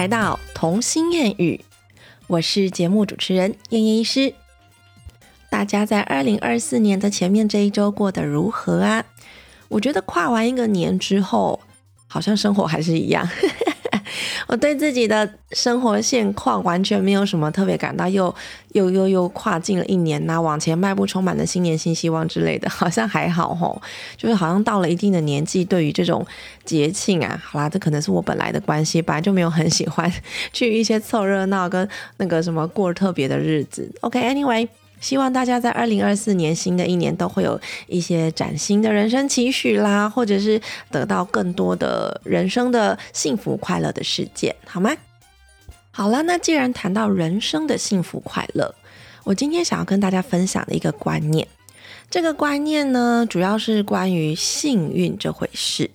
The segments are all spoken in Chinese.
来到童心谚语，我是节目主持人燕燕医师。大家在二零二四年的前面这一周过得如何啊？我觉得跨完一个年之后，好像生活还是一样。我对自己的生活现况完全没有什么特别感到，又又又又跨进了一年呐，往前迈步，充满了新年新希望之类的，好像还好吼，就是好像到了一定的年纪，对于这种节庆啊，好啦，这可能是我本来的关系，本来就没有很喜欢 去一些凑热闹跟那个什么过特别的日子。OK，Anyway。希望大家在二零二四年新的一年都会有一些崭新的人生期许啦，或者是得到更多的人生的幸福快乐的事件，好吗？好了，那既然谈到人生的幸福快乐，我今天想要跟大家分享的一个观念，这个观念呢，主要是关于幸运这回事。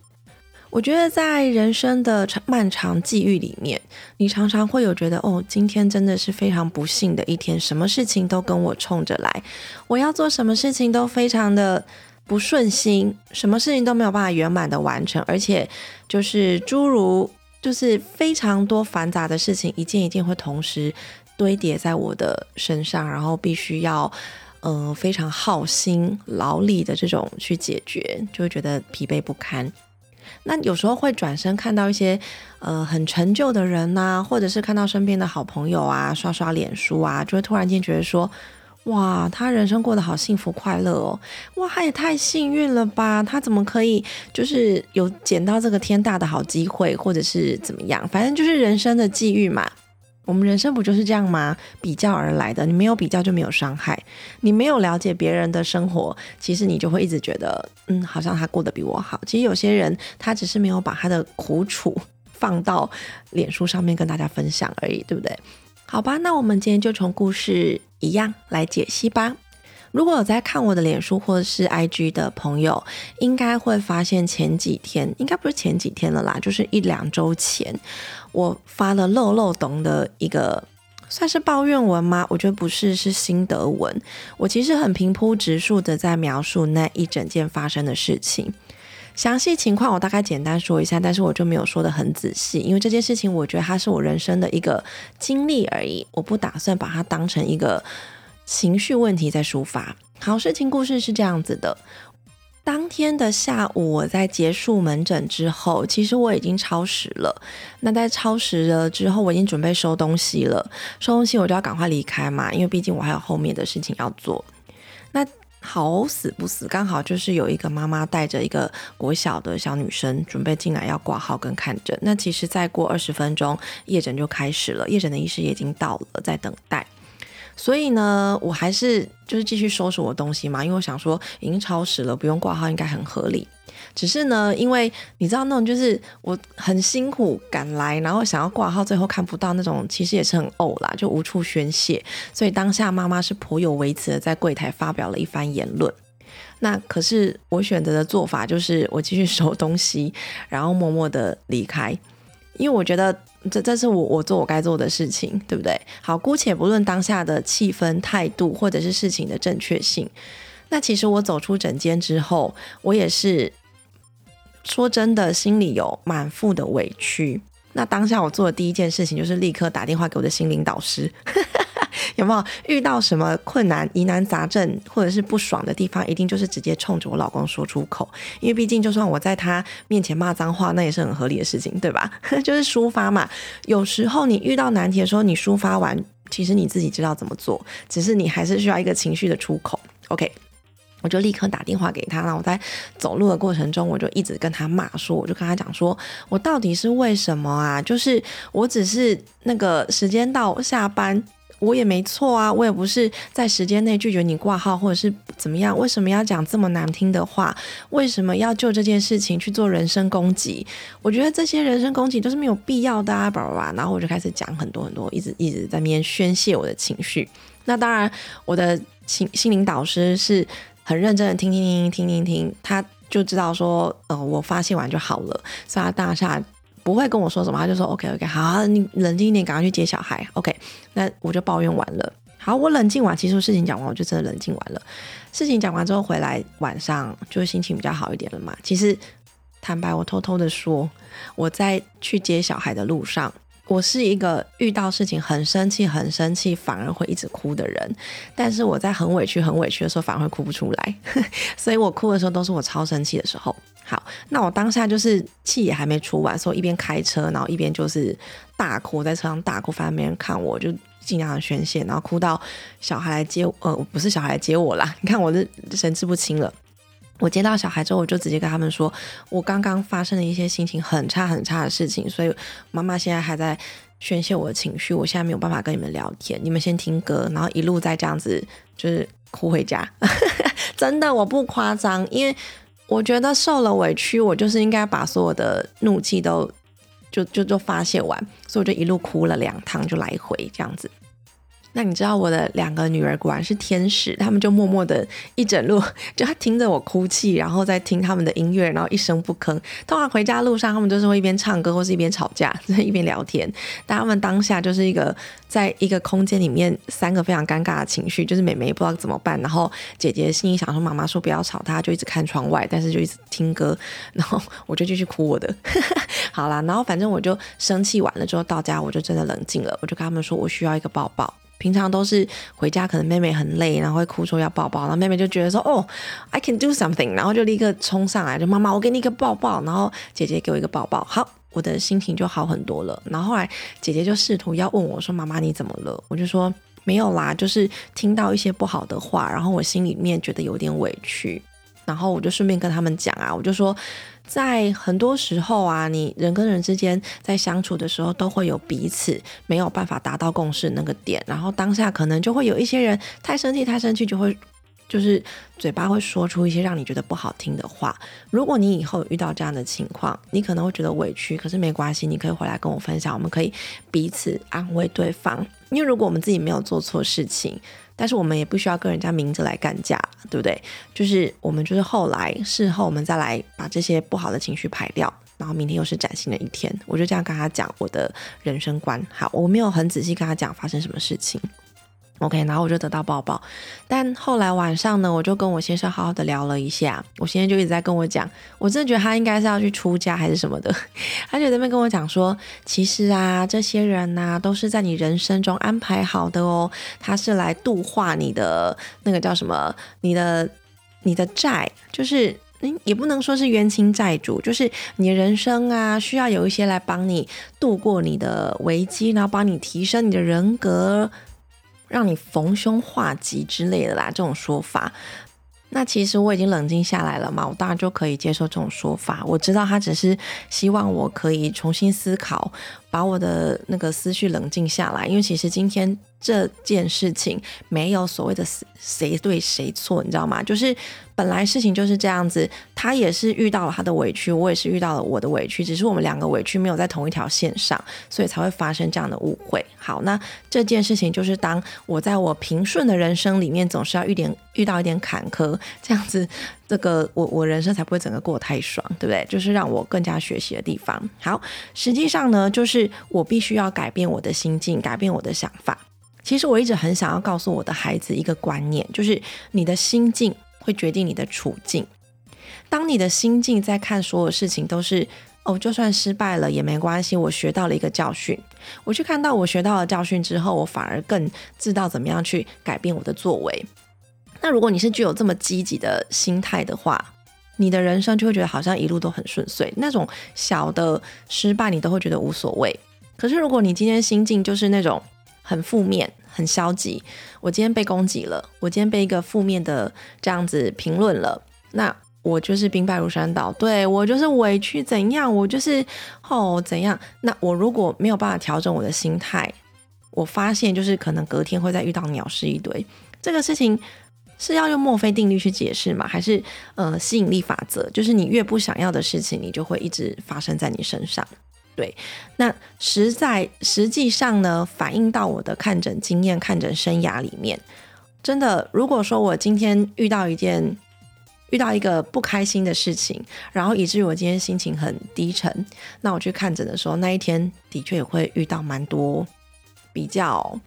我觉得在人生的长漫长际遇里面，你常常会有觉得，哦，今天真的是非常不幸的一天，什么事情都跟我冲着来，我要做什么事情都非常的不顺心，什么事情都没有办法圆满的完成，而且就是诸如就是非常多繁杂的事情，一件一件会同时堆叠在我的身上，然后必须要嗯非常耗心劳力的这种去解决，就会觉得疲惫不堪。那有时候会转身看到一些，呃，很成就的人呐，或者是看到身边的好朋友啊，刷刷脸书啊，就会突然间觉得说，哇，他人生过得好幸福快乐哦，哇，他也太幸运了吧，他怎么可以就是有捡到这个天大的好机会，或者是怎么样，反正就是人生的际遇嘛。我们人生不就是这样吗？比较而来的，你没有比较就没有伤害，你没有了解别人的生活，其实你就会一直觉得，嗯，好像他过得比我好。其实有些人他只是没有把他的苦楚 放到脸书上面跟大家分享而已，对不对？好吧，那我们今天就从故事一样来解析吧。如果有在看我的脸书或者是 IG 的朋友，应该会发现前几天，应该不是前几天了啦，就是一两周前，我发了漏漏懂的一个算是抱怨文吗？我觉得不是，是心得文。我其实很平铺直述的在描述那一整件发生的事情，详细情况我大概简单说一下，但是我就没有说的很仔细，因为这件事情我觉得它是我人生的一个经历而已，我不打算把它当成一个。情绪问题在抒发。好，事情故事是这样子的：当天的下午，我在结束门诊之后，其实我已经超时了。那在超时了之后，我已经准备收东西了。收东西我就要赶快离开嘛，因为毕竟我还有后面的事情要做。那好死不死，刚好就是有一个妈妈带着一个国小的小女生准备进来要挂号跟看诊。那其实再过二十分钟，夜诊就开始了，夜诊的医师也已经到了，在等待。所以呢，我还是就是继续收拾我东西嘛，因为我想说已经超时了，不用挂号应该很合理。只是呢，因为你知道那种就是我很辛苦赶来，然后想要挂号，最后看不到那种，其实也是很呕啦，就无处宣泄。所以当下妈妈是颇有微词的在柜台发表了一番言论。那可是我选择的做法就是我继续收东西，然后默默的离开，因为我觉得。这这是我我做我该做的事情，对不对？好，姑且不论当下的气氛、态度，或者是事情的正确性。那其实我走出整间之后，我也是说真的，心里有满腹的委屈。那当下我做的第一件事情，就是立刻打电话给我的心灵导师。有没有遇到什么困难、疑难杂症，或者是不爽的地方，一定就是直接冲着我老公说出口。因为毕竟，就算我在他面前骂脏话，那也是很合理的事情，对吧？就是抒发嘛。有时候你遇到难题的时候，你抒发完，其实你自己知道怎么做，只是你还是需要一个情绪的出口。OK，我就立刻打电话给他。然后我在走路的过程中，我就一直跟他骂说，我就跟他讲说，我到底是为什么啊？就是我只是那个时间到下班。我也没错啊，我也不是在时间内拒绝你挂号或者是怎么样，为什么要讲这么难听的话？为什么要就这件事情去做人身攻击？我觉得这些人身攻击都是没有必要的啊，叭叭叭。然后我就开始讲很多很多，一直一直在面宣泄我的情绪。那当然，我的心心灵导师是很认真的听听听听听听，他就知道说，呃，我发泄完就好了，所以他当下。不会跟我说什么，他就说 OK OK，好，你冷静一点，赶快去接小孩。OK，那我就抱怨完了。好，我冷静完，其实事情讲完，我就真的冷静完了。事情讲完之后回来，晚上就心情比较好一点了嘛。其实坦白，我偷偷的说，我在去接小孩的路上，我是一个遇到事情很生气、很生气，反而会一直哭的人。但是我在很委屈、很委屈的时候，反而会哭不出来。所以我哭的时候都是我超生气的时候。好，那我当下就是气也还没出完，所以一边开车，然后一边就是大哭，在车上大哭，发现没人看我，就尽量宣泄，然后哭到小孩来接，呃，不是小孩来接我啦。你看我的神志不清了。我接到小孩之后，我就直接跟他们说，我刚刚发生了一些心情很差很差的事情，所以妈妈现在还在宣泄我的情绪，我现在没有办法跟你们聊天，你们先听歌，然后一路再这样子就是哭回家。真的，我不夸张，因为我觉得受了委屈，我就是应该把所有的怒气都就就就发泄完，所以我就一路哭了两趟，就来回这样子。那你知道我的两个女儿果然是天使，他们就默默的一整路就他听着我哭泣，然后再听他们的音乐，然后一声不吭。通常回家路上，他们就是会一边唱歌或是一边吵架，一边聊天。但他们当下就是一个在一个空间里面，三个非常尴尬的情绪，就是妹妹不知道怎么办，然后姐姐心里想说妈妈说不要吵她，就一直看窗外，但是就一直听歌，然后我就继续哭我的。好啦，然后反正我就生气完了之后到家，我就真的冷静了，我就跟他们说我需要一个抱抱。平常都是回家，可能妹妹很累，然后会哭说要抱抱，然后妹妹就觉得说哦，I can do something，然后就立刻冲上来，就妈妈，我给你一个抱抱，然后姐姐给我一个抱抱，好，我的心情就好很多了。然后后来姐姐就试图要问我说，妈妈你怎么了？我就说没有啦，就是听到一些不好的话，然后我心里面觉得有点委屈，然后我就顺便跟他们讲啊，我就说。在很多时候啊，你人跟人之间在相处的时候，都会有彼此没有办法达到共识那个点，然后当下可能就会有一些人太生气，太生气就会就是嘴巴会说出一些让你觉得不好听的话。如果你以后遇到这样的情况，你可能会觉得委屈，可是没关系，你可以回来跟我分享，我们可以彼此安慰对方。因为如果我们自己没有做错事情。但是我们也不需要跟人家明着来干架，对不对？就是我们就是后来事后我们再来把这些不好的情绪排掉，然后明天又是崭新的一天。我就这样跟他讲我的人生观。好，我没有很仔细跟他讲发生什么事情。OK，然后我就得到抱抱，但后来晚上呢，我就跟我先生好好的聊了一下。我先生就一直在跟我讲，我真的觉得他应该是要去出家还是什么的。他就在那边跟我讲说，其实啊，这些人呐，都是在你人生中安排好的哦。他是来度化你的那个叫什么，你的你的债，就是嗯，也不能说是冤亲债主，就是你的人生啊，需要有一些来帮你度过你的危机，然后帮你提升你的人格。让你逢凶化吉之类的啦，这种说法，那其实我已经冷静下来了嘛，我当然就可以接受这种说法。我知道他只是希望我可以重新思考，把我的那个思绪冷静下来，因为其实今天。这件事情没有所谓的谁对谁错，你知道吗？就是本来事情就是这样子，他也是遇到了他的委屈，我也是遇到了我的委屈，只是我们两个委屈没有在同一条线上，所以才会发生这样的误会。好，那这件事情就是当我在我平顺的人生里面，总是要遇点遇到一点坎坷，这样子，这个我我人生才不会整个过得太爽，对不对？就是让我更加学习的地方。好，实际上呢，就是我必须要改变我的心境，改变我的想法。其实我一直很想要告诉我的孩子一个观念，就是你的心境会决定你的处境。当你的心境在看所有事情都是哦，就算失败了也没关系，我学到了一个教训。我去看到我学到了教训之后，我反而更知道怎么样去改变我的作为。那如果你是具有这么积极的心态的话，你的人生就会觉得好像一路都很顺遂，那种小的失败你都会觉得无所谓。可是如果你今天心境就是那种，很负面，很消极。我今天被攻击了，我今天被一个负面的这样子评论了，那我就是兵败如山倒，对我就是委屈怎样，我就是哦怎样。那我如果没有办法调整我的心态，我发现就是可能隔天会再遇到鸟事一堆。这个事情是要用墨菲定律去解释吗？还是呃吸引力法则？就是你越不想要的事情，你就会一直发生在你身上。对，那实在实际上呢，反映到我的看诊经验、看诊生涯里面，真的，如果说我今天遇到一件遇到一个不开心的事情，然后以至于我今天心情很低沉，那我去看诊的时候，那一天的确也会遇到蛮多比较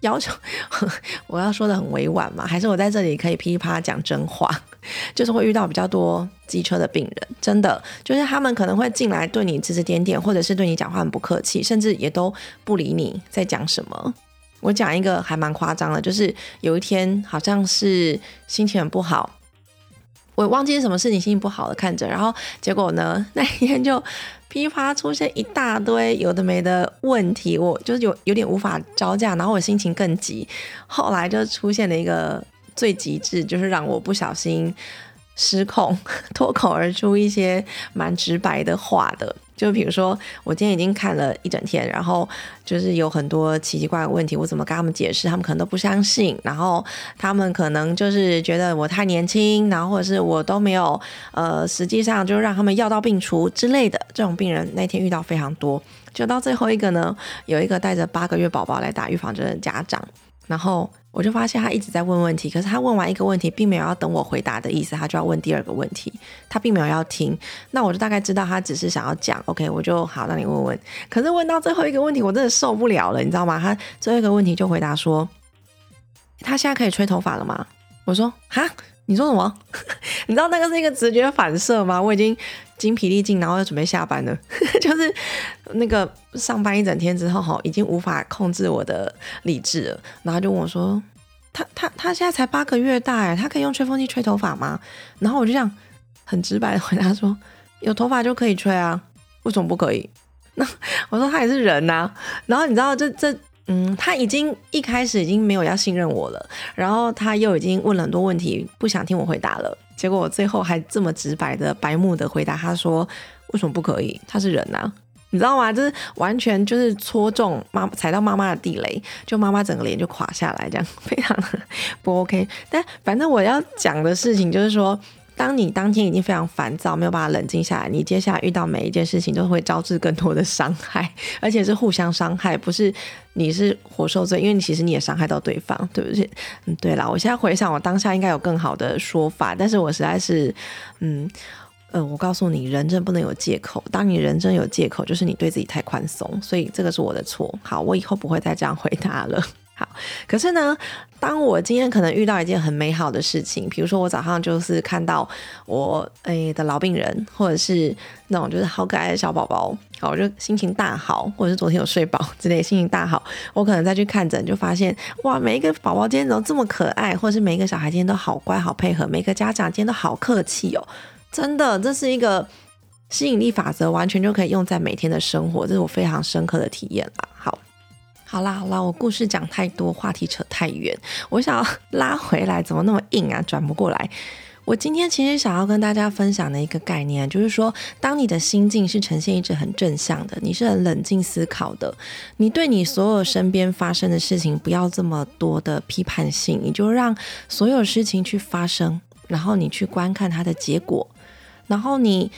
要求，我要说的很委婉嘛，还是我在这里可以噼啪讲真话，就是会遇到比较多机车的病人，真的就是他们可能会进来对你指指点点，或者是对你讲话很不客气，甚至也都不理你在讲什么。我讲一个还蛮夸张的，就是有一天好像是心情很不好，我忘记是什么事情心情不好的看着，然后结果呢那一天就噼啪出现一大堆有的没的问题，我就是有有点无法招架，然后我心情更急，后来就出现了一个最极致，就是让我不小心失控，脱口而出一些蛮直白的话的。就比如说，我今天已经看了一整天，然后就是有很多奇奇怪怪的问题，我怎么跟他们解释，他们可能都不相信，然后他们可能就是觉得我太年轻，然后或者是我都没有，呃，实际上就让他们药到病除之类的这种病人，那天遇到非常多。就到最后一个呢，有一个带着八个月宝宝来打预防针的家长，然后。我就发现他一直在问问题，可是他问完一个问题，并没有要等我回答的意思，他就要问第二个问题，他并没有要听。那我就大概知道他只是想要讲，OK，我就好让你问问。可是问到最后一个问题，我真的受不了了，你知道吗？他最后一个问题就回答说：“他现在可以吹头发了吗？”我说：“哈。”你说什么？你知道那个是一个直觉反射吗？我已经精疲力尽，然后要准备下班了，就是那个上班一整天之后，哈，已经无法控制我的理智了。然后就问我说：“他他他现在才八个月大，哎，他可以用吹风机吹头发吗？”然后我就这样很直白的回答说：“有头发就可以吹啊，为什么不可以？”那我说他也是人呐。然后你知道这这。嗯，他已经一开始已经没有要信任我了，然后他又已经问了很多问题，不想听我回答了。结果我最后还这么直白的、白目的回答他说：“为什么不可以？他是人呐，你知道吗？就是完全就是戳中妈踩到妈妈的地雷，就妈妈整个脸就垮下来，这样非常的不 OK。但反正我要讲的事情就是说。当你当天已经非常烦躁，没有办法冷静下来，你接下来遇到每一件事情都会招致更多的伤害，而且是互相伤害，不是你是活受罪，因为你其实你也伤害到对方，对不对？嗯，对了，我现在回想，我当下应该有更好的说法，但是我实在是，嗯，呃，我告诉你，人真不能有借口。当你人真有借口，就是你对自己太宽松，所以这个是我的错。好，我以后不会再这样回答了。好，可是呢，当我今天可能遇到一件很美好的事情，比如说我早上就是看到我诶的老病人，或者是那种就是好可爱的小宝宝，好，我就心情大好，或者是昨天有睡饱 之类，心情大好，我可能再去看诊，就发现哇，每一个宝宝今天怎么这么可爱，或者是每一个小孩今天都好乖好配合，每个家长今天都好客气哦，真的，这是一个吸引力法则，完全就可以用在每天的生活，这是我非常深刻的体验啦。好。好啦好啦，我故事讲太多，话题扯太远，我想要拉回来，怎么那么硬啊？转不过来。我今天其实想要跟大家分享的一个概念，就是说，当你的心境是呈现一直很正向的，你是很冷静思考的，你对你所有身边发生的事情不要这么多的批判性，你就让所有事情去发生，然后你去观看它的结果，然后你。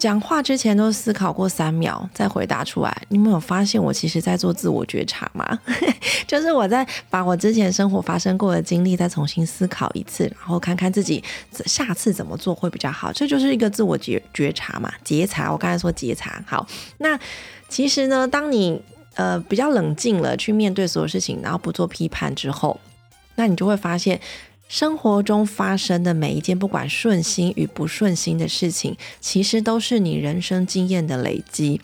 讲话之前都思考过三秒再回答出来，你们有发现我其实在做自我觉察吗？就是我在把我之前生活发生过的经历再重新思考一次，然后看看自己下次怎么做会比较好。这就是一个自我觉觉察嘛，觉察。我刚才说觉察，好。那其实呢，当你呃比较冷静了去面对所有事情，然后不做批判之后，那你就会发现。生活中发生的每一件，不管顺心与不顺心的事情，其实都是你人生经验的累积，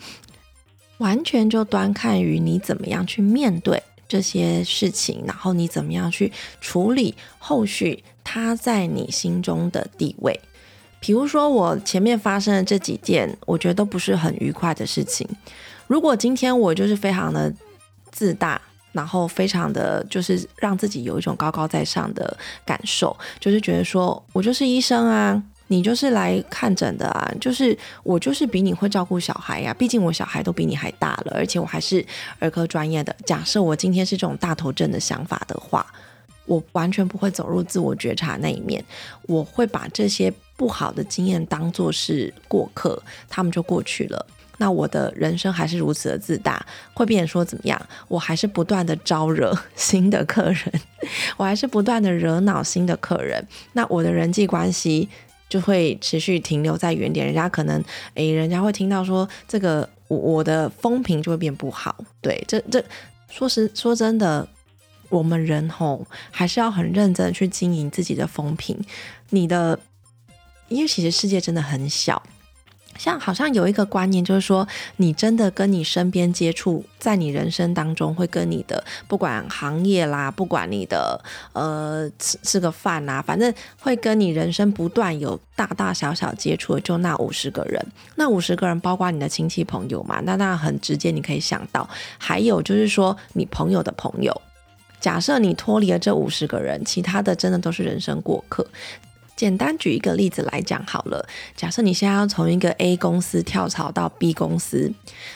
完全就端看于你怎么样去面对这些事情，然后你怎么样去处理后续它在你心中的地位。比如说，我前面发生的这几件，我觉得都不是很愉快的事情。如果今天我就是非常的自大。然后非常的就是让自己有一种高高在上的感受，就是觉得说我就是医生啊，你就是来看诊的啊，就是我就是比你会照顾小孩呀，毕竟我小孩都比你还大了，而且我还是儿科专业的。假设我今天是这种大头症的想法的话，我完全不会走入自我觉察那一面，我会把这些不好的经验当做是过客，他们就过去了。那我的人生还是如此的自大，会变说怎么样？我还是不断的招惹 新的客人，我还是不断的惹恼新的客人。那我的人际关系就会持续停留在原点，人家可能诶，人家会听到说这个我我的风评就会变不好。对，这这说实说真的，我们人吼还是要很认真去经营自己的风评。你的，因为其实世界真的很小。像好像有一个观念，就是说，你真的跟你身边接触，在你人生当中会跟你的不管行业啦，不管你的呃吃吃个饭啊，反正会跟你人生不断有大大小小接触的，就那五十个人。那五十个人包括你的亲戚朋友嘛？那那很直接，你可以想到。还有就是说，你朋友的朋友，假设你脱离了这五十个人，其他的真的都是人生过客。简单举一个例子来讲好了，假设你现在要从一个 A 公司跳槽到 B 公司，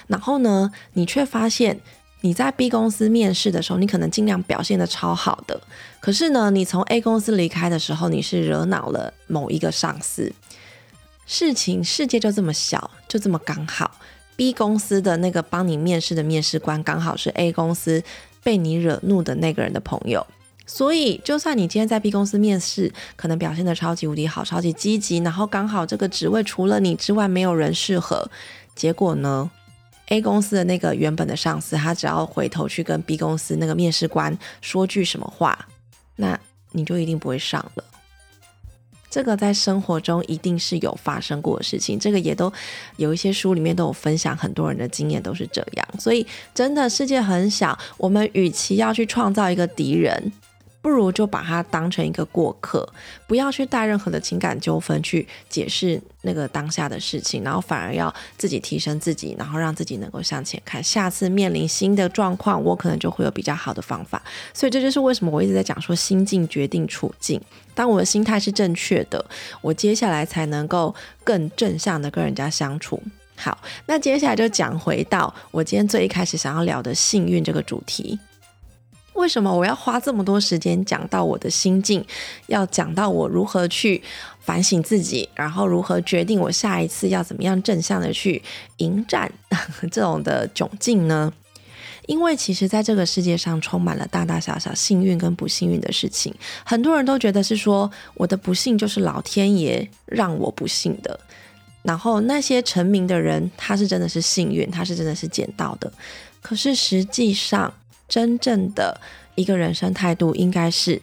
然后呢，你却发现你在 B 公司面试的时候，你可能尽量表现的超好的，可是呢，你从 A 公司离开的时候，你是惹恼了某一个上司。事情世界就这么小，就这么刚好，B 公司的那个帮你面试的面试官，刚好是 A 公司被你惹怒的那个人的朋友。所以，就算你今天在 B 公司面试，可能表现的超级无敌好，超级积极，然后刚好这个职位除了你之外没有人适合，结果呢，A 公司的那个原本的上司，他只要回头去跟 B 公司那个面试官说句什么话，那你就一定不会上了。这个在生活中一定是有发生过的事情，这个也都有一些书里面都有分享，很多人的经验都是这样。所以，真的世界很小，我们与其要去创造一个敌人。不如就把它当成一个过客，不要去带任何的情感纠纷去解释那个当下的事情，然后反而要自己提升自己，然后让自己能够向前看。下次面临新的状况，我可能就会有比较好的方法。所以这就是为什么我一直在讲说，心境决定处境。当我的心态是正确的，我接下来才能够更正向的跟人家相处。好，那接下来就讲回到我今天最一开始想要聊的幸运这个主题。为什么我要花这么多时间讲到我的心境，要讲到我如何去反省自己，然后如何决定我下一次要怎么样正向的去迎战 这种的窘境呢？因为其实在这个世界上充满了大大小小幸运跟不幸运的事情，很多人都觉得是说我的不幸就是老天爷让我不幸的，然后那些成名的人他是真的是幸运，他是真的是捡到的，可是实际上。真正的一个人生态度应该是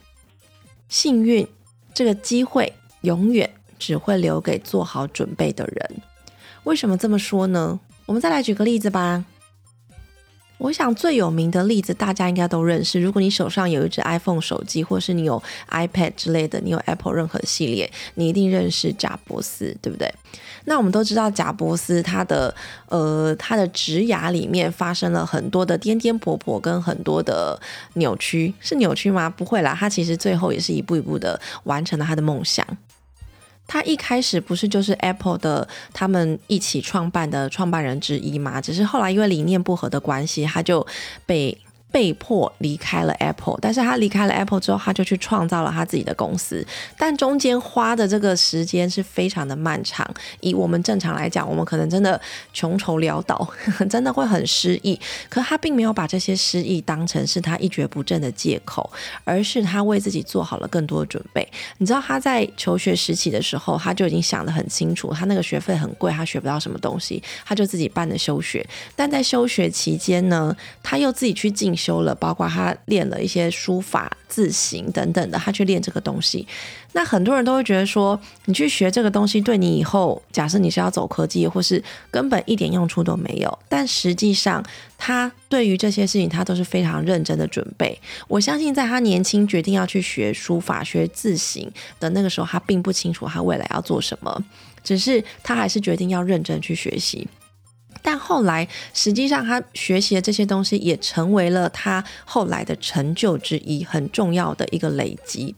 幸运，这个机会永远只会留给做好准备的人。为什么这么说呢？我们再来举个例子吧。我想最有名的例子大家应该都认识。如果你手上有一只 iPhone 手机，或是你有 iPad 之类的，你有 Apple 任何系列，你一定认识贾伯斯，对不对？那我们都知道贾伯斯他的呃他的职涯里面发生了很多的颠颠簸簸跟很多的扭曲，是扭曲吗？不会啦，他其实最后也是一步一步的完成了他的梦想。他一开始不是就是 Apple 的他们一起创办的创办人之一嘛？只是后来因为理念不合的关系，他就被。被迫离开了 Apple，但是他离开了 Apple 之后，他就去创造了他自己的公司，但中间花的这个时间是非常的漫长。以我们正常来讲，我们可能真的穷愁潦倒，真的会很失意。可他并没有把这些失意当成是他一蹶不振的借口，而是他为自己做好了更多的准备。你知道他在求学时期的时候，他就已经想得很清楚，他那个学费很贵，他学不到什么东西，他就自己办的休学。但在休学期间呢，他又自己去进。修了，包括他练了一些书法、字形等等的，他去练这个东西。那很多人都会觉得说，你去学这个东西，对你以后，假设你是要走科技，或是根本一点用处都没有。但实际上，他对于这些事情，他都是非常认真的准备。我相信，在他年轻决定要去学书法、学字形的那个时候，他并不清楚他未来要做什么，只是他还是决定要认真去学习。但后来，实际上他学习的这些东西也成为了他后来的成就之一，很重要的一个累积。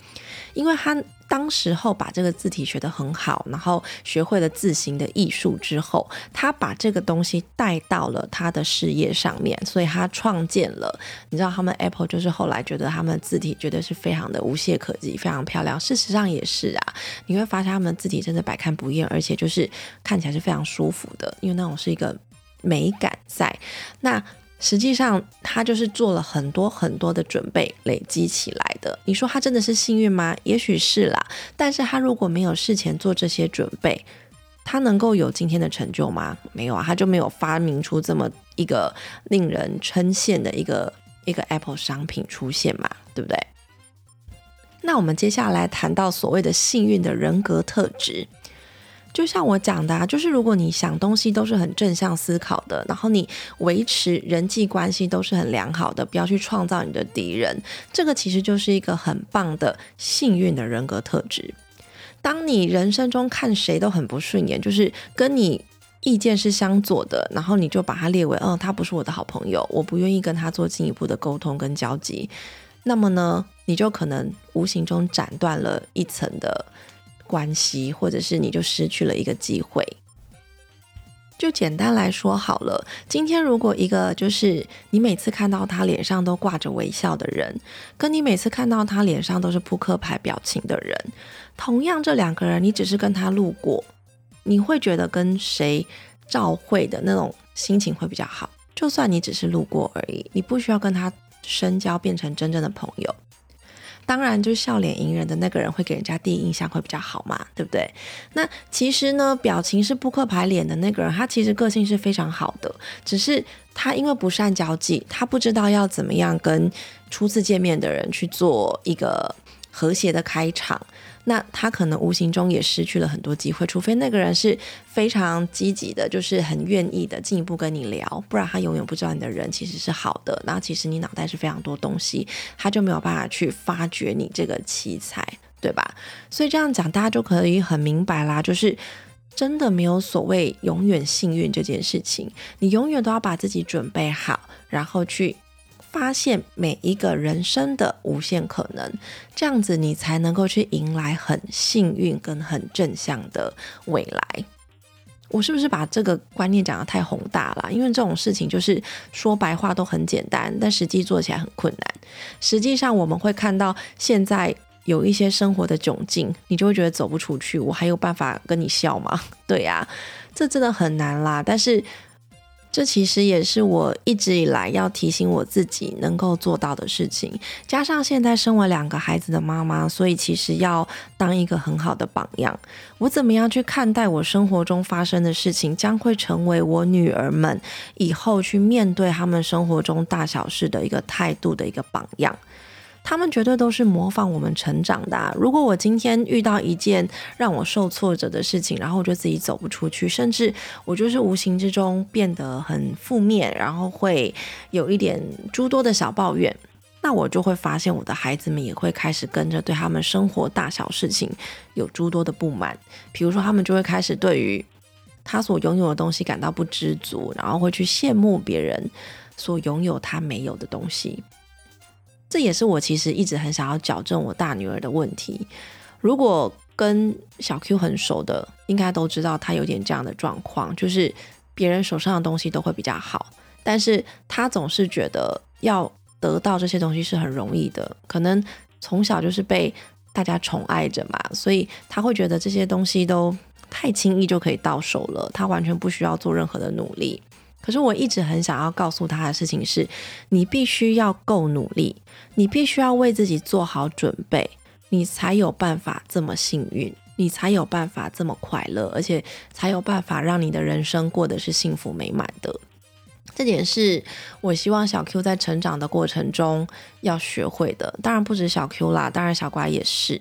因为他当时候把这个字体学得很好，然后学会了字形的艺术之后，他把这个东西带到了他的事业上面，所以他创建了。你知道，他们 Apple 就是后来觉得他们字体觉得是非常的无懈可击，非常漂亮。事实上也是啊，你会发现他们字体真的百看不厌，而且就是看起来是非常舒服的，因为那种是一个。美感在那，实际上他就是做了很多很多的准备累积起来的。你说他真的是幸运吗？也许是啦。但是他如果没有事前做这些准备，他能够有今天的成就吗？没有啊，他就没有发明出这么一个令人称羡的一个一个 Apple 商品出现嘛，对不对？那我们接下来谈到所谓的幸运的人格特质。就像我讲的，啊，就是如果你想东西都是很正向思考的，然后你维持人际关系都是很良好的，不要去创造你的敌人，这个其实就是一个很棒的幸运的人格特质。当你人生中看谁都很不顺眼，就是跟你意见是相左的，然后你就把他列为，嗯，他不是我的好朋友，我不愿意跟他做进一步的沟通跟交集，那么呢，你就可能无形中斩断了一层的。关系，或者是你就失去了一个机会。就简单来说好了，今天如果一个就是你每次看到他脸上都挂着微笑的人，跟你每次看到他脸上都是扑克牌表情的人，同样这两个人，你只是跟他路过，你会觉得跟谁照会的那种心情会比较好。就算你只是路过而已，你不需要跟他深交，变成真正的朋友。当然，就是笑脸迎人的那个人会给人家第一印象会比较好嘛，对不对？那其实呢，表情是扑克牌脸的那个人，他其实个性是非常好的，只是他因为不善交际，他不知道要怎么样跟初次见面的人去做一个和谐的开场。那他可能无形中也失去了很多机会，除非那个人是非常积极的，就是很愿意的进一步跟你聊，不然他永远不知道你的人其实是好的。然后其实你脑袋是非常多东西，他就没有办法去发掘你这个奇才，对吧？所以这样讲，大家就可以很明白啦，就是真的没有所谓永远幸运这件事情，你永远都要把自己准备好，然后去。发现每一个人生的无限可能，这样子你才能够去迎来很幸运跟很正向的未来。我是不是把这个观念讲得太宏大了？因为这种事情就是说白话都很简单，但实际做起来很困难。实际上我们会看到现在有一些生活的窘境，你就会觉得走不出去。我还有办法跟你笑吗？对呀，这真的很难啦。但是。这其实也是我一直以来要提醒我自己能够做到的事情。加上现在身为两个孩子的妈妈，所以其实要当一个很好的榜样。我怎么样去看待我生活中发生的事情，将会成为我女儿们以后去面对他们生活中大小事的一个态度的一个榜样。他们绝对都是模仿我们成长的。如果我今天遇到一件让我受挫折的事情，然后我就自己走不出去，甚至我就是无形之中变得很负面，然后会有一点诸多的小抱怨，那我就会发现我的孩子们也会开始跟着对他们生活大小事情有诸多的不满。比如说，他们就会开始对于他所拥有的东西感到不知足，然后会去羡慕别人所拥有他没有的东西。这也是我其实一直很想要矫正我大女儿的问题。如果跟小 Q 很熟的，应该都知道她有点这样的状况，就是别人手上的东西都会比较好，但是她总是觉得要得到这些东西是很容易的。可能从小就是被大家宠爱着嘛，所以他会觉得这些东西都太轻易就可以到手了，他完全不需要做任何的努力。可是我一直很想要告诉他的事情是，你必须要够努力，你必须要为自己做好准备，你才有办法这么幸运，你才有办法这么快乐，而且才有办法让你的人生过得是幸福美满的。这点是我希望小 Q 在成长的过程中要学会的。当然不止小 Q 啦，当然小乖也是。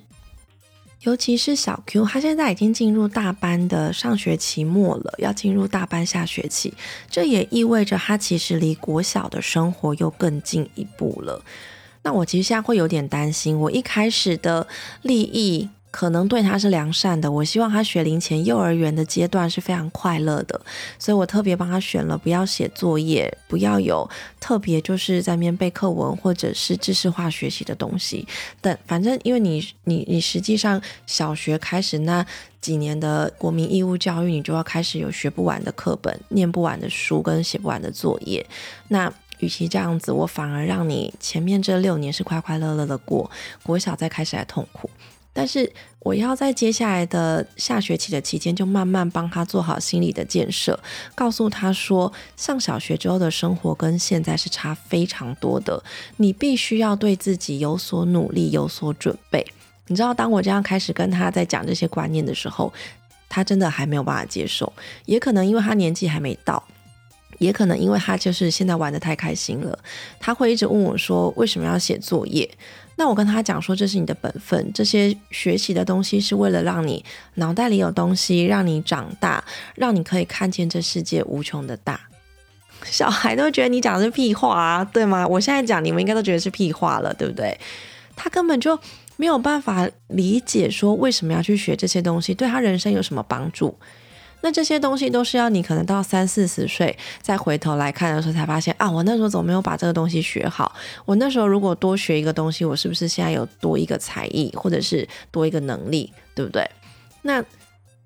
尤其是小 Q，他现在已经进入大班的上学期末了，要进入大班下学期，这也意味着他其实离国小的生活又更进一步了。那我其实现在会有点担心，我一开始的利益。可能对他是良善的，我希望他学龄前幼儿园的阶段是非常快乐的，所以我特别帮他选了不要写作业，不要有特别就是在面背课文或者是知识化学习的东西。但反正因为你你你实际上小学开始那几年的国民义务教育，你就要开始有学不完的课本、念不完的书跟写不完的作业。那与其这样子，我反而让你前面这六年是快快乐乐的过，国小再开始来痛苦。但是我要在接下来的下学期的期间，就慢慢帮他做好心理的建设，告诉他说，上小学之后的生活跟现在是差非常多的，你必须要对自己有所努力，有所准备。你知道，当我这样开始跟他在讲这些观念的时候，他真的还没有办法接受，也可能因为他年纪还没到。也可能因为他就是现在玩的太开心了，他会一直问我说为什么要写作业？那我跟他讲说这是你的本分，这些学习的东西是为了让你脑袋里有东西，让你长大，让你可以看见这世界无穷的大。小孩都觉得你讲的是屁话啊，对吗？我现在讲你们应该都觉得是屁话了，对不对？他根本就没有办法理解说为什么要去学这些东西，对他人生有什么帮助。那这些东西都是要你可能到三四十岁再回头来看的时候，才发现啊，我那时候怎么没有把这个东西学好？我那时候如果多学一个东西，我是不是现在有多一个才艺，或者是多一个能力，对不对？那，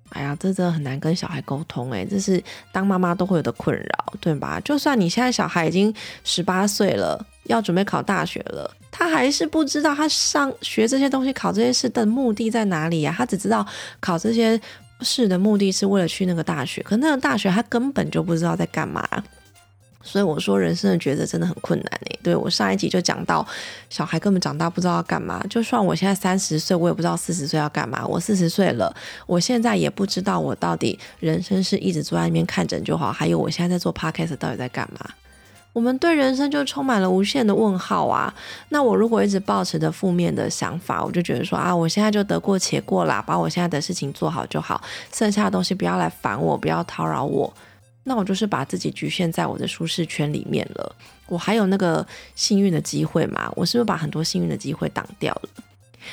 哎呀，这真的很难跟小孩沟通诶，这是当妈妈都会有的困扰，对吧？就算你现在小孩已经十八岁了，要准备考大学了，他还是不知道他上学这些东西、考这些事的目的在哪里呀？他只知道考这些。试的目的是为了去那个大学，可那个大学他根本就不知道在干嘛，所以我说人生的抉择真的很困难诶。对我上一集就讲到，小孩根本长大不知道要干嘛，就算我现在三十岁，我也不知道四十岁要干嘛。我四十岁了，我现在也不知道我到底人生是一直坐在那边看诊就好，还有我现在在做 podcast 到底在干嘛。我们对人生就充满了无限的问号啊！那我如果一直保持着负面的想法，我就觉得说啊，我现在就得过且过啦，把我现在的事情做好就好，剩下的东西不要来烦我，不要叨扰我。那我就是把自己局限在我的舒适圈里面了。我还有那个幸运的机会嘛？我是不是把很多幸运的机会挡掉了？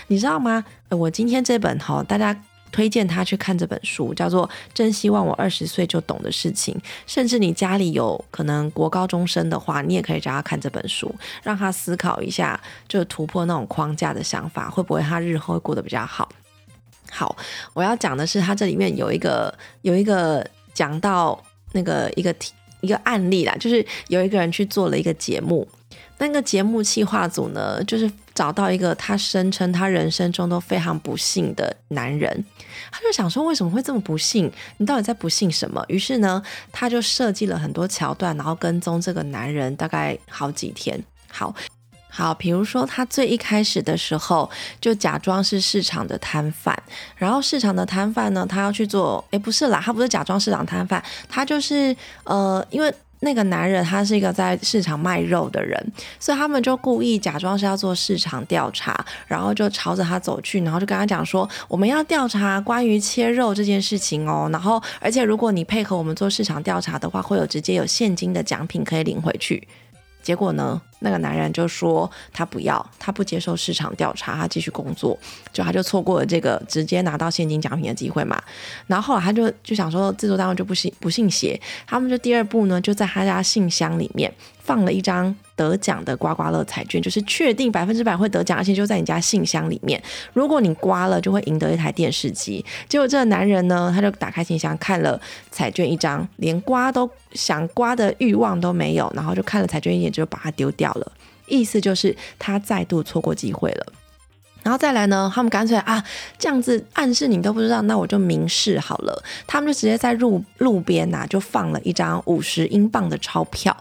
你知道吗？我今天这本哈，大家。推荐他去看这本书，叫做《真希望我二十岁就懂的事情》。甚至你家里有可能国高中生的话，你也可以找他看这本书，让他思考一下，就突破那种框架的想法，会不会他日后会过得比较好？好，我要讲的是，他这里面有一个有一个讲到那个一个一个案例啦，就是有一个人去做了一个节目。那个节目企划组呢，就是找到一个他声称他人生中都非常不幸的男人，他就想说为什么会这么不幸？你到底在不幸什么？于是呢，他就设计了很多桥段，然后跟踪这个男人大概好几天。好好，比如说他最一开始的时候就假装是市场的摊贩，然后市场的摊贩呢，他要去做，诶，不是啦，他不是假装市场摊贩，他就是呃，因为。那个男人他是一个在市场卖肉的人，所以他们就故意假装是要做市场调查，然后就朝着他走去，然后就跟他讲说，我们要调查关于切肉这件事情哦，然后而且如果你配合我们做市场调查的话，会有直接有现金的奖品可以领回去。结果呢？那个男人就说他不要，他不接受市场调查，他继续工作，就他就错过了这个直接拿到现金奖品的机会嘛。然后后来他就就想说，制作单位就不信不信邪，他们就第二步呢，就在他家信箱里面放了一张。得奖的刮刮乐彩券就是确定百分之百会得奖，而且就在你家信箱里面。如果你刮了，就会赢得一台电视机。结果这个男人呢，他就打开信箱看了彩券一张，连刮都想刮的欲望都没有，然后就看了彩券一眼就把它丢掉好了。意思就是他再度错过机会了。然后再来呢，他们干脆啊这样子暗示你都不知道，那我就明示好了。他们就直接在路路边呐就放了一张五十英镑的钞票。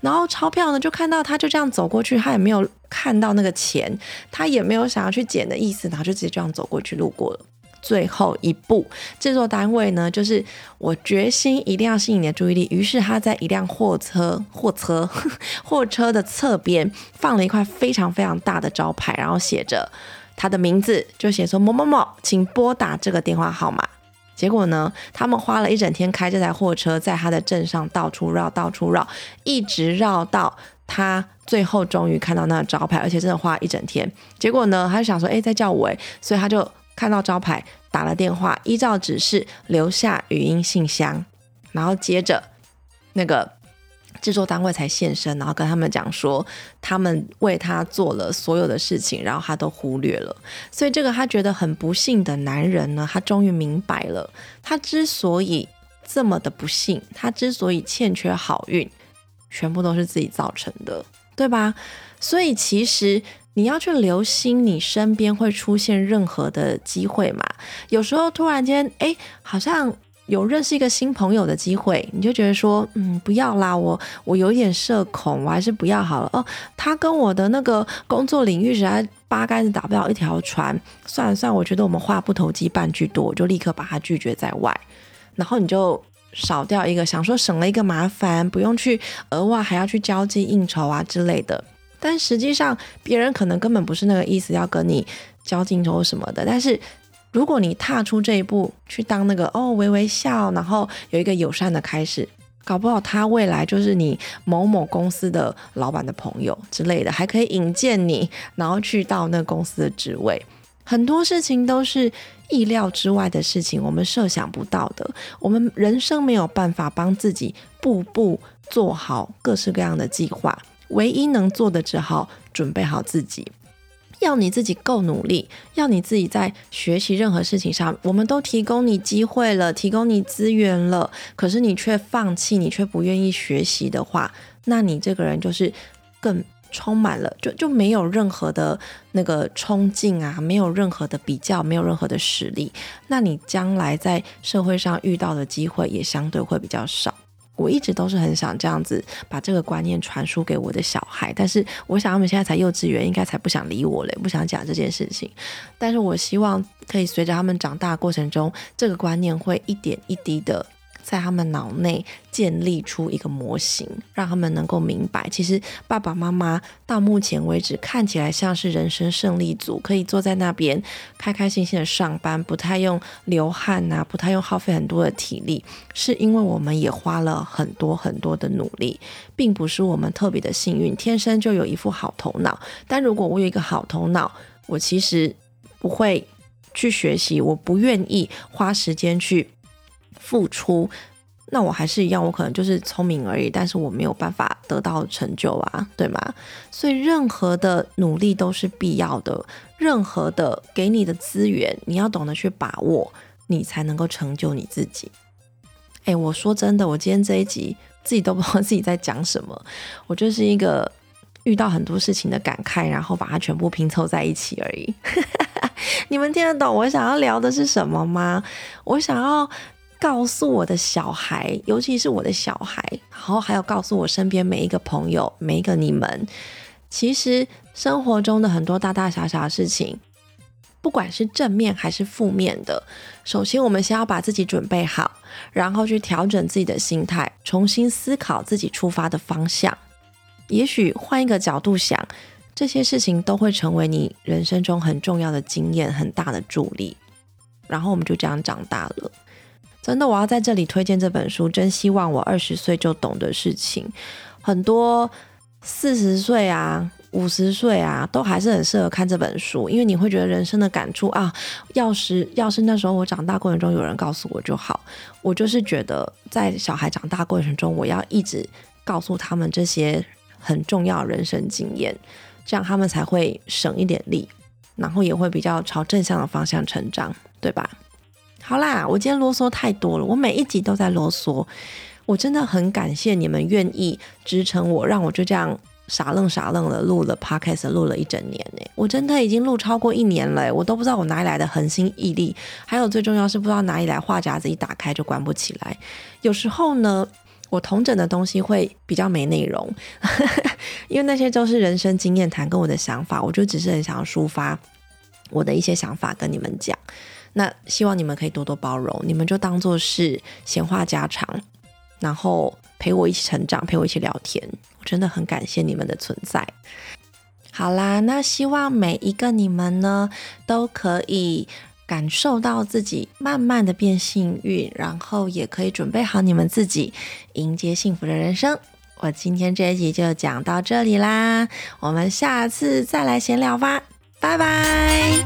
然后钞票呢，就看到他就这样走过去，他也没有看到那个钱，他也没有想要去捡的意思，然后就直接这样走过去路过了。最后一步，制作单位呢，就是我决心一定要吸引你的注意力，于是他在一辆货车、货车、货车的侧边放了一块非常非常大的招牌，然后写着他的名字，就写说某某某，请拨打这个电话号码。结果呢？他们花了一整天开这台货车，在他的镇上到处绕，到处绕，一直绕到他最后终于看到那个招牌，而且真的花了一整天。结果呢，他就想说：“哎，在叫我哎！”所以他就看到招牌，打了电话，依照指示留下语音信箱，然后接着那个。制作单位才现身，然后跟他们讲说，他们为他做了所有的事情，然后他都忽略了。所以这个他觉得很不幸的男人呢，他终于明白了，他之所以这么的不幸，他之所以欠缺好运，全部都是自己造成的，对吧？所以其实你要去留心你身边会出现任何的机会嘛。有时候突然间，哎，好像。有认识一个新朋友的机会，你就觉得说，嗯，不要啦，我我有点社恐，我还是不要好了。哦，他跟我的那个工作领域实在八竿子打不了一条船，算了算了，我觉得我们话不投机半句多，我就立刻把他拒绝在外。然后你就少掉一个，想说省了一个麻烦，不用去额外还要去交际应酬啊之类的。但实际上，别人可能根本不是那个意思，要跟你交镜头什么的。但是如果你踏出这一步，去当那个哦微微笑，然后有一个友善的开始。搞不好他未来就是你某某公司的老板的朋友之类的，还可以引荐你，然后去到那个公司的职位。很多事情都是意料之外的事情，我们设想不到的。我们人生没有办法帮自己步步做好各式各样的计划，唯一能做的只好准备好自己。要你自己够努力，要你自己在学习任何事情上，我们都提供你机会了，提供你资源了，可是你却放弃，你却不愿意学习的话，那你这个人就是更充满了，就就没有任何的那个冲劲啊，没有任何的比较，没有任何的实力，那你将来在社会上遇到的机会也相对会比较少。我一直都是很想这样子把这个观念传输给我的小孩，但是我想他们现在才幼稚园，应该才不想理我嘞，不想讲这件事情。但是我希望可以随着他们长大过程中，这个观念会一点一滴的。在他们脑内建立出一个模型，让他们能够明白，其实爸爸妈妈到目前为止看起来像是人生胜利组，可以坐在那边开开心心的上班，不太用流汗呐，不太用耗费很多的体力，是因为我们也花了很多很多的努力，并不是我们特别的幸运，天生就有一副好头脑。但如果我有一个好头脑，我其实不会去学习，我不愿意花时间去。付出，那我还是一样，我可能就是聪明而已，但是我没有办法得到成就啊，对吗？所以任何的努力都是必要的，任何的给你的资源，你要懂得去把握，你才能够成就你自己。哎，我说真的，我今天这一集自己都不知道自己在讲什么，我就是一个遇到很多事情的感慨，然后把它全部拼凑在一起而已。你们听得懂我想要聊的是什么吗？我想要。告诉我的小孩，尤其是我的小孩，然后还有告诉我身边每一个朋友、每一个你们，其实生活中的很多大大小小的事情，不管是正面还是负面的，首先我们先要把自己准备好，然后去调整自己的心态，重新思考自己出发的方向。也许换一个角度想，这些事情都会成为你人生中很重要的经验、很大的助力。然后我们就这样长大了。真的，我要在这里推荐这本书。真希望我二十岁就懂的事情，很多四十岁啊、五十岁啊，都还是很适合看这本书，因为你会觉得人生的感触啊。要是要是那时候我长大过程中有人告诉我就好。我就是觉得，在小孩长大过程中，我要一直告诉他们这些很重要人生经验，这样他们才会省一点力，然后也会比较朝正向的方向成长，对吧？好啦，我今天啰嗦太多了，我每一集都在啰嗦。我真的很感谢你们愿意支撑我，让我就这样傻愣傻愣的录了 podcast，录了一整年呢。我真的已经录超过一年了，我都不知道我哪里来的恒心毅力，还有最重要是不知道哪里来话匣子一打开就关不起来。有时候呢，我同整的东西会比较没内容，因为那些都是人生经验谈跟我的想法，我就只是很想要抒发我的一些想法跟你们讲。那希望你们可以多多包容，你们就当做是闲话家常，然后陪我一起成长，陪我一起聊天。我真的很感谢你们的存在。好啦，那希望每一个你们呢，都可以感受到自己慢慢的变幸运，然后也可以准备好你们自己迎接幸福的人生。我今天这一集就讲到这里啦，我们下次再来闲聊吧，拜拜。